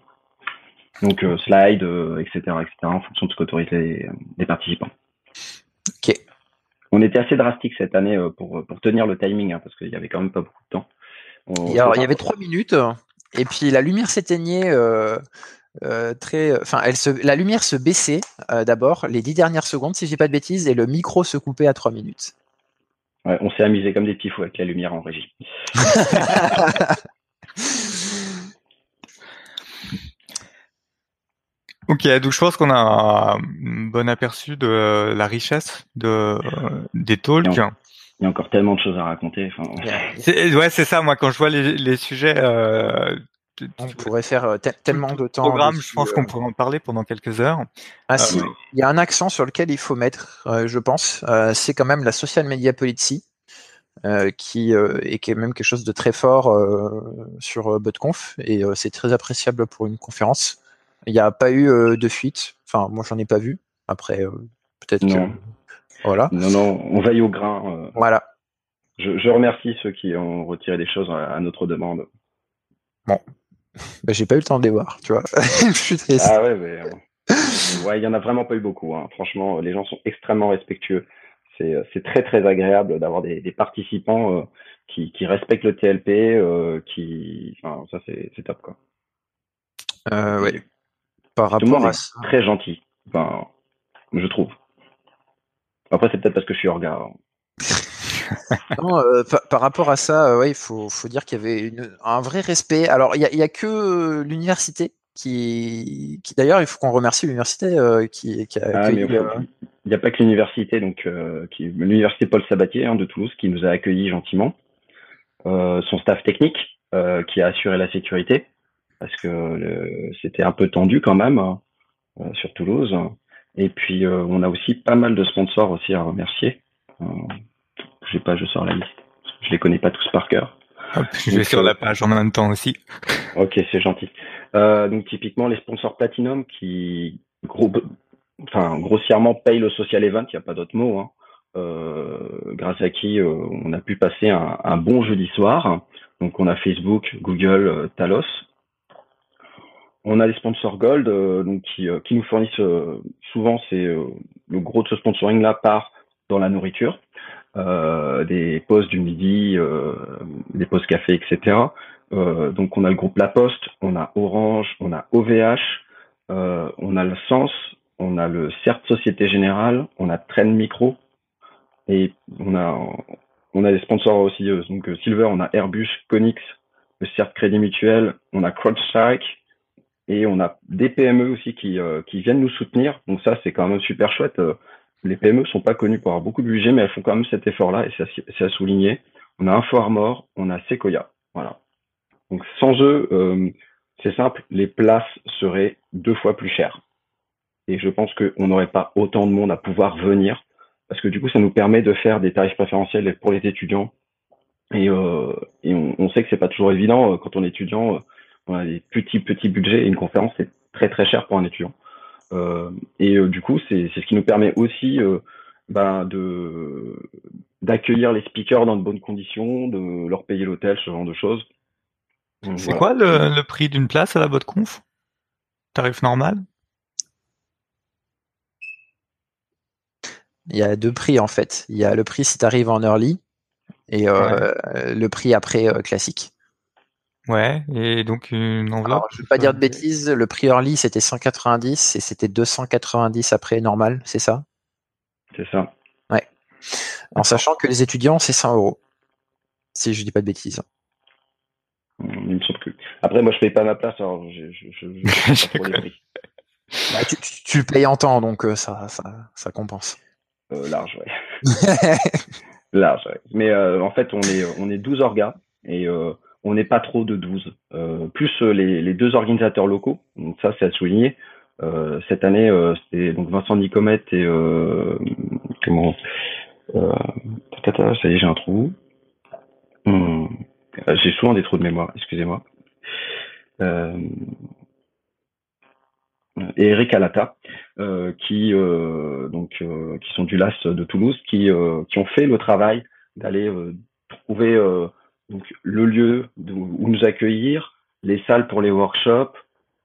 Donc euh, slide, euh, etc., etc., en fonction de ce qu'autorisent les, les, participants. Ok. On était assez drastique cette année euh, pour, pour tenir le timing, hein, parce qu'il y avait quand même pas beaucoup de temps. il y avait trois minutes, et puis la lumière s'éteignait très, enfin, elle se, la lumière se baissait d'abord les dix dernières secondes, si j'ai pas de bêtises, et le micro se coupait à trois minutes. Ouais, on s'est amusé comme des petits fous avec la lumière en régie. Ok, donc je pense qu'on a un bon aperçu de la richesse de, des talks. Il y a encore tellement de choses à raconter. ouais, c'est ça. Moi, quand je vois les, sujets, euh, on pourrait faire euh, tellement de temps. Programme, je pense qu'on euh. pourrait en parler pendant quelques heures. Ah si, il y a un accent sur lequel il faut mettre, je pense. c'est quand même la social media policy. Euh, qui euh, est quand même quelque chose de très fort euh, sur BotConf et c'est très appréciable pour une conférence. Il n'y a pas eu de fuite. Enfin, moi, j'en ai pas vu. Après, peut-être que voilà. Non, non, on veille au grain. Voilà. Je, je, remercie ceux qui ont retiré des choses à, notre demande. Bon, bah, j'ai pas eu le temps de les voir, tu vois. je suis triste. Ah ouais, mais ouais, il y en a vraiment pas eu beaucoup. Hein. Franchement, les gens sont extrêmement respectueux. Euh, c'est très très agréable d'avoir des, des, participants euh, qui, qui, respectent le TLP, euh, qui, enfin, ça c'est top quoi. Euh, ouais. Par rapport à ça. Très gentil, enfin, je trouve. Après c'est peut-être parce que je suis orga. non, euh, par, rapport à ça, ouais, il faut, faut dire qu'il y avait une, un vrai respect. Alors, il y a, y a, que l'université qui, qui d'ailleurs, il faut qu'on remercie l'université qui, qui, a ah, accueilli. Il n'y a pas que l'université, donc qui, l'université Paul Sabatier hein, de Toulouse, qui nous a accueillis gentiment. son staff technique, qui a assuré la sécurité, parce que c'était un peu tendu quand même hein, sur Toulouse. Et puis euh, on a aussi pas mal de sponsors aussi à remercier. Euh, je sais pas, je sors la liste. Je les connais pas tous par cœur. je vais sur la page en même temps aussi. Ok, c'est gentil. Euh, donc typiquement les sponsors Platinum qui gros, enfin grossièrement payent le social event, il n'y a pas d'autre mot. Hein. Euh, grâce à qui euh, on a pu passer un, un, bon jeudi soir. Donc on a Facebook, Google, euh, Talos. On a les sponsors Gold euh, donc qui, euh, qui, nous fournissent euh, souvent c'est le gros de ce sponsoring là part dans la nourriture, des pauses du midi, des pauses café, etc. donc on a le groupe La Poste, on a Orange, on a OVH, on a le Sens, on a le CERT Société Générale, on a Trend Micro et on a on a des sponsors aussi donc Silver, on a Airbus, Conix, le CERT Crédit Mutuel, on a CrowdStrike, et on a des PME aussi qui, euh, qui viennent nous soutenir. Donc ça, c'est quand même super chouette. Euh, les PME sont pas connues pour avoir beaucoup de budget, mais elles font quand même cet effort-là et c'est à, souligner. On a Info Armor, on a Sequoia. Voilà. Donc sans eux, euh, c'est simple, les places seraient deux fois plus chères. Et je pense qu'on n'aurait pas autant de monde à pouvoir venir parce que du coup, ça nous permet de faire des tarifs préférentiels pour les étudiants. Et, euh, on, on, sait que c'est pas toujours évident quand on est étudiant on a des petits petits budgets et une conférence c'est très très cher pour un étudiant. Euh, et euh, du coup, c'est ce qui nous permet aussi euh, ben, de d'accueillir les speakers dans de bonnes conditions, de leur payer l'hôtel, ce genre de choses. C'est quoi le, le, prix d'une place à la botte conf? Tarif normal? Il y a deux prix en fait. Il y a le prix si tu arrives en early et euh, le prix après euh, classique. Ouais, et donc une enveloppe. je vais pas dire de bêtises, le prix early c'était 190 et c'était 290 après normal, c'est ça? C'est ça. Ouais. En sachant que les étudiants c'est 100 euros, si je dis pas de bêtises. Il me semble que. Après, moi je paye pas ma place, alors je, je, je, pas trop les prix. Bah, tu, tu, le payes en temps, donc euh, ça, ça, ça compense. Euh, large, ouais. large, ouais. Mais euh, en fait, on est, on est 12 orgas et euh, on n'est pas trop de 12. Euh, plus euh, les, deux organisateurs locaux, donc ça c'est à souligner. Euh, cette année, c'était donc Vincent Nicomette et comment ça y est, j'ai un trou. Hmm. J'ai souvent des trous de mémoire, excusez-moi. et Eric Alata, qui donc qui sont du LAS de Toulouse, qui qui ont fait le travail d'aller trouver donc le lieu où nous accueillir, les salles pour les workshops,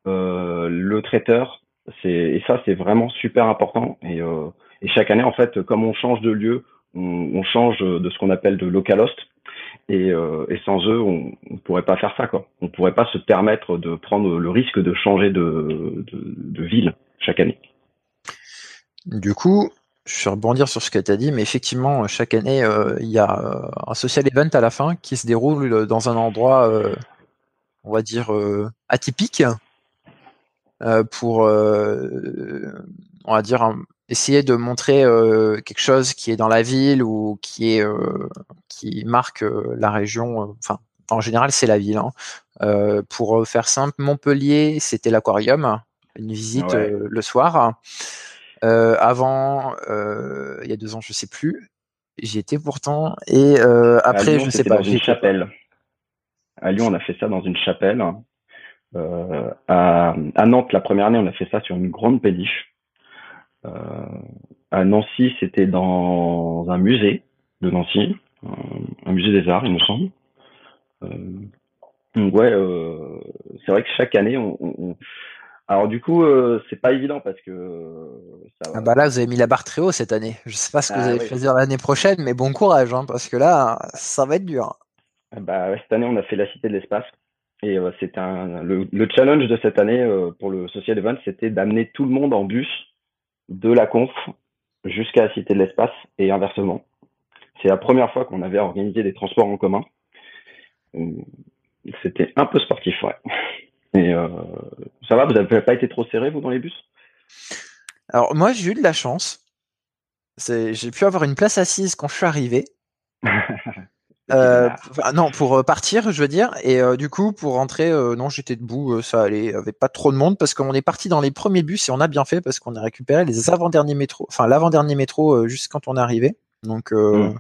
euh, le traiteur, c'est et ça c'est vraiment super important et, euh, et, chaque année en fait comme on change de lieu, on, on change de ce qu'on appelle de local host et, euh, et sans eux on, on pourrait pas faire ça quoi. On pourrait pas se permettre de prendre le risque de changer de, de, de ville chaque année. Du coup, je vais rebondir sur ce que tu as dit, mais effectivement, chaque année, euh, il y a euh, un social event à la fin qui se déroule dans un endroit, euh, on va dire, atypique, pour, on va dire, essayer de montrer quelque chose qui est dans la ville ou qui est qui marque la région. Enfin, en général, c'est la ville. Hein. pour faire simple, Montpellier, c'était l'aquarium, une visite le soir. Euh, avant, euh, il y a deux ans, je sais plus. J'y étais pourtant. Et euh, après, je sais pas. Dans une chapelle. À Lyon, on a fait ça dans une chapelle. Euh, à, à, Nantes, la première année, on a fait ça sur une grande péniche. Euh, à Nancy, c'était dans un musée de Nancy, un, musée des arts, il me semble. donc ouais, c'est vrai que chaque année, on, on, alors du coup, euh, c'est pas évident parce que ça ah bah là, vous avez mis la barre très haut cette année. Je sais pas ce que vous ah allez choisir l'année prochaine, mais bon courage, hein, parce que là, ça va être dur. Ah bah cette année, on a fait la Cité de l'Espace et euh, c'est un le, challenge de cette année euh, pour le social event, c'était d'amener tout le monde en bus de la conf jusqu'à la Cité de l'Espace et inversement. c'est la première fois qu'on avait organisé des transports en commun. C'était un peu sportif, ouais. Et ça va, vous n'avez pas été trop serré, vous, dans les bus? Alors, moi, j'ai eu de la chance. J'ai pu avoir une place assise quand je suis arrivé. Euh, non, pour euh, partir, je veux dire. Et euh, du coup, pour rentrer, non, j'étais debout, ça allait, il avait pas trop de monde parce qu'on est parti dans les premiers bus et on a bien fait parce qu'on a récupéré les avant-derniers métros, enfin l'avant-dernier métro juste quand on est arrivé. Donc hmm.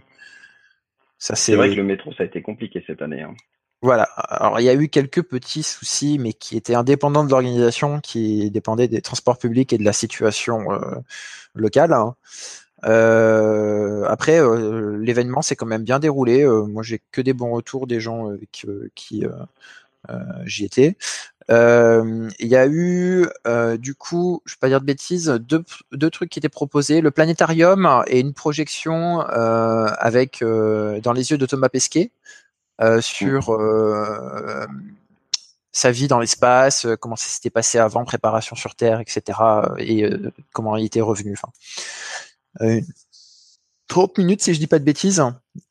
ça c'est. vrai que le métro, ça a été compliqué cette année. Hein. Voilà. Alors il y a eu quelques petits soucis, mais qui étaient indépendants de l'organisation, qui dépendaient des transports publics et de la situation locale. Hein. Euh, après, euh, l'événement s'est quand même bien déroulé. Euh, moi, j'ai que des bons retours des gens qui, qui j'y étais. Il y a eu, du coup, je vais pas dire de bêtises, deux, deux, trucs qui étaient proposés le planétarium et une projection avec dans les yeux de Thomas Pesquet sur sa vie dans l'espace, comment ça s'était passé avant, préparation sur Terre, etc. et comment il était revenu. Enfin, 30 euh, minutes si je dis pas de bêtises.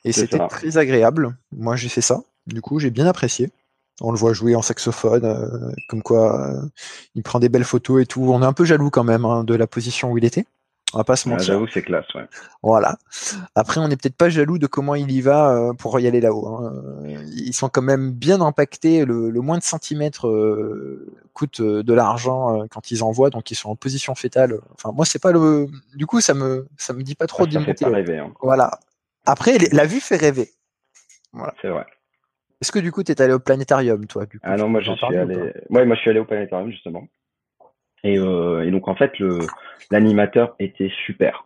Et c'était très agréable. Moi j'ai fait ça. Du coup j'ai bien apprécié. On le voit jouer en saxophone, euh, comme quoi euh, il prend des belles photos et tout. On est un peu jaloux quand même hein, de la position où il était. On va pas se mentir. J'avoue, c'est classe, ouais. Voilà. Après, on n'est peut-être pas jaloux de comment il y va euh, pour y aller là-haut. Hein. Ils sont quand même bien impactés. Le, le moins de centimètres euh, coûte euh, de l'argent quand ils envoient, donc ils sont en position fétale. Enfin, moi, c'est pas le. Du coup, ça me ça me dit pas trop ah, Ça fait rêver. Hein. Voilà. Après, la vue fait rêver. Voilà. C'est vrai. Est-ce que du coup, tu es allé au planétarium, toi du coup, Ah non, moi je suis allé. Ouais, moi je suis allé au planétarium justement. Et, euh, et donc en fait, le l'animateur était super.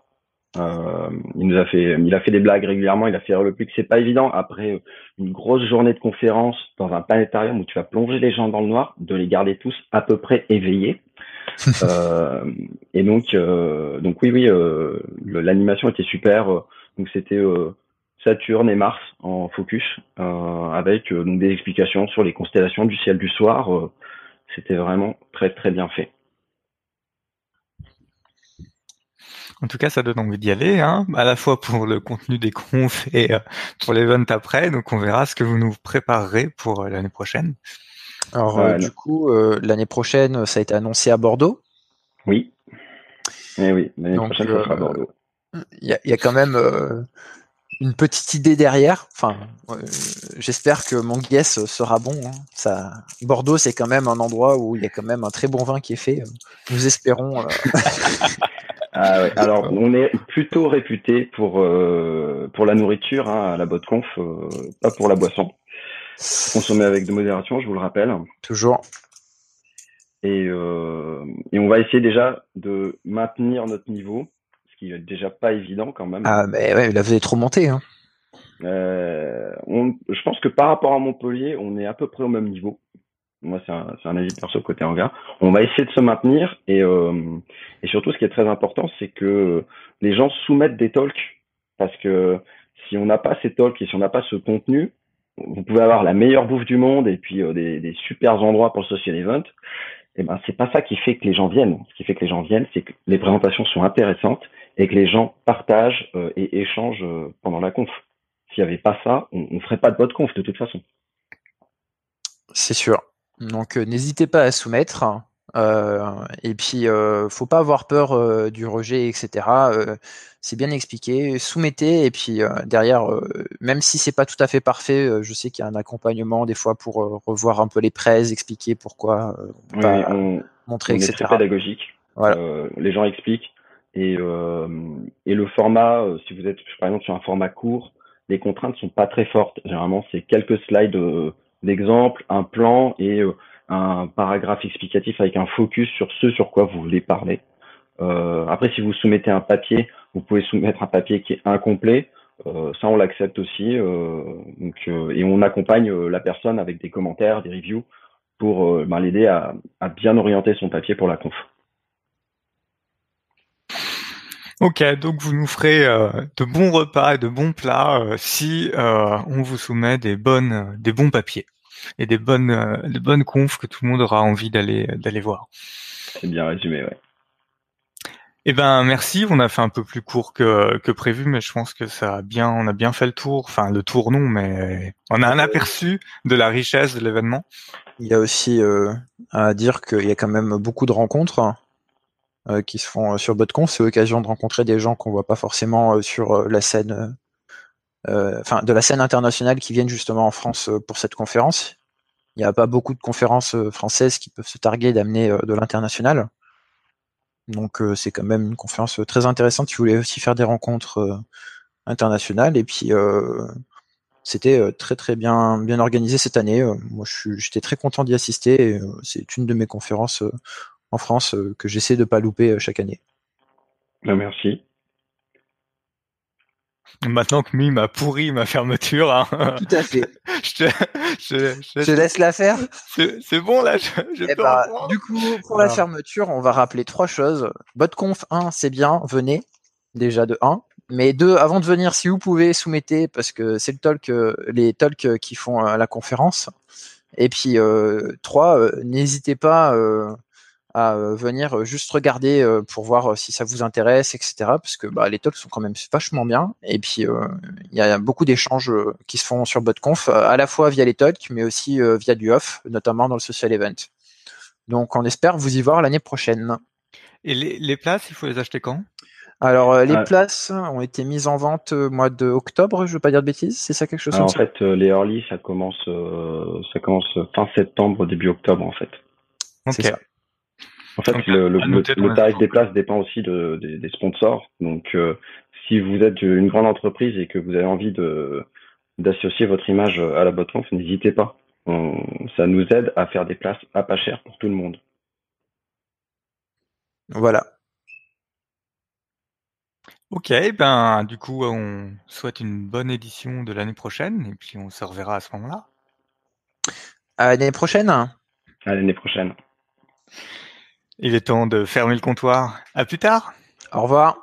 Euh, il nous a fait, il a fait des blagues régulièrement. Il a fait le plus que c'est pas évident après une grosse journée de conférence dans un planétarium où tu vas plonger les gens dans le noir, de les garder tous à peu près éveillés. euh, et donc, euh, donc oui, oui, euh, l'animation était super. Donc c'était Saturne et Mars en focus avec donc des explications sur les constellations du ciel du soir. c'était vraiment très très bien fait. En tout cas, ça donne envie d'y aller, hein, à la fois pour le contenu des confs et euh, pour l'event après. Donc, on verra ce que vous nous préparerez pour euh, l'année prochaine. Alors, euh, du coup, l'année prochaine, ça a été annoncé à Bordeaux. Oui. Eh oui, l'année prochaine, ça sera à Bordeaux. Il y, a, quand même une petite idée derrière. Enfin, j'espère que mon guess sera bon. Hein. Ça, Bordeaux, c'est quand même un endroit où il y a quand même un très bon vin qui est fait. Nous espérons. Ah Alors, on est plutôt réputé pour euh, pour la nourriture hein, à la botte conf, euh, pas pour la boisson. Consommer avec de modération, je vous le rappelle. Toujours. Et, euh, et on va essayer déjà de maintenir notre niveau, ce qui est déjà pas évident quand même. Ah, mais ouais, là vous avez trop monté. Hein. On, je pense que par rapport à Montpellier, on est à peu près au même niveau. Moi, c'est un, un, avis perso côté hangar. On va essayer de se maintenir et, euh, et surtout, ce qui est très important, c'est que les gens soumettent des talks parce que si on n'a pas ces talks et si on n'a pas ce contenu, vous pouvez avoir la meilleure bouffe du monde et puis euh, des, des super endroits pour le social event. Et eh ben, c'est pas ça qui fait que les gens viennent. Ce qui fait que les gens viennent, c'est que les présentations sont intéressantes et que les gens partagent euh, et échangent pendant la conf. S'il n'y avait pas ça, on, ne ferait pas de bonne conf de toute façon. C'est sûr. Donc euh, n'hésitez pas à soumettre. Euh, et puis, euh, faut pas avoir peur euh, du rejet, etc. c'est bien expliqué. Soumettez et puis derrière, même si c'est pas tout à fait parfait, je sais qu'il y a un accompagnement des fois pour revoir un peu les prêts, expliquer pourquoi, on, montrer, etc. Est très pédagogique. Voilà. les gens expliquent et et le format, si vous êtes par exemple sur un format court, les contraintes sont pas très fortes. Généralement, c'est quelques slides d'exemple, un plan et euh, un paragraphe explicatif avec un focus sur ce sur quoi vous voulez parler. Euh, après, si vous soumettez un papier, vous pouvez soumettre un papier qui est incomplet. Euh, ça, on l'accepte aussi. Euh, donc, euh, et on accompagne la personne avec des commentaires, des reviews pour ben, l'aider à, à, bien orienter son papier pour la conf. Ok, donc vous nous ferez de bons repas et de bons plats si on vous soumet des bonnes, des bons papiers et des bonnes, euh, des bonnes confs que tout le monde aura envie d'aller, d'aller voir. C'est bien résumé, ouais. Eh ben merci, on a fait un peu plus court que, que prévu, mais je pense que ça a bien, on a bien fait le tour. Enfin le tour non, mais on a un aperçu de la richesse de l'événement. Il y a aussi euh, à dire qu'il y a quand même beaucoup de rencontres euh, qui se font sur BotConf. C'est l'occasion de rencontrer des gens qu'on voit pas forcément sur la scène, enfin de la scène internationale qui viennent justement en France pour cette conférence. Il n'y a pas beaucoup de conférences françaises qui peuvent se targuer d'amener de l'international. Donc euh, c'est quand même une conférence euh, très intéressante si vous voulez aussi faire des rencontres euh, internationales. Et puis c'était très très bien bien organisé cette année. moi j'étais très content d'y assister. c'est une de mes conférences en France que j'essaie de pas louper chaque année. Ben, merci. Maintenant que Mime a pourri ma fermeture. Hein. Tout à fait. je, te, je, je, laisse la faire. C'est bon là. Je, eh bah, du coup, pour la fermeture, on va rappeler trois choses. BotConf 1, c'est bien, venez. Déjà de 1. Mais deux, avant de venir, si vous pouvez, soumettez, parce que c'est le talk, euh, les talks qui font euh, la conférence. Et puis euh, trois, euh, n'hésitez pas à euh, venir euh, juste regarder euh, pour voir si ça vous intéresse, etc. Parce que bah, les talks sont quand même vachement bien. Et puis il y a beaucoup d'échanges qui se font sur BotConf, à la fois via les talks, mais aussi via du off, notamment dans le social event. Donc on espère vous y voir l'année prochaine. Et les, places, il faut les acheter quand? Alors les places ont été mises en vente au mois de octobre, je veux pas dire de bêtises, c'est ça quelque chose En fait, les early ça commence ça commence fin septembre début octobre en fait. C'est ça. En fait, le, le, tarif des places dépend aussi de, des, sponsors. Donc, euh, si vous êtes une grande entreprise et que vous avez envie de d'associer votre image à la BotConf, n'hésitez pas. ça nous aide à faire des places à pas cher pour tout le monde. Voilà. Ok, ben du coup, on souhaite une bonne édition de l'année prochaine et puis on se reverra à ce moment-là. À l'année prochaine. À l'année prochaine. Il est temps de fermer le comptoir. À plus tard. Au revoir.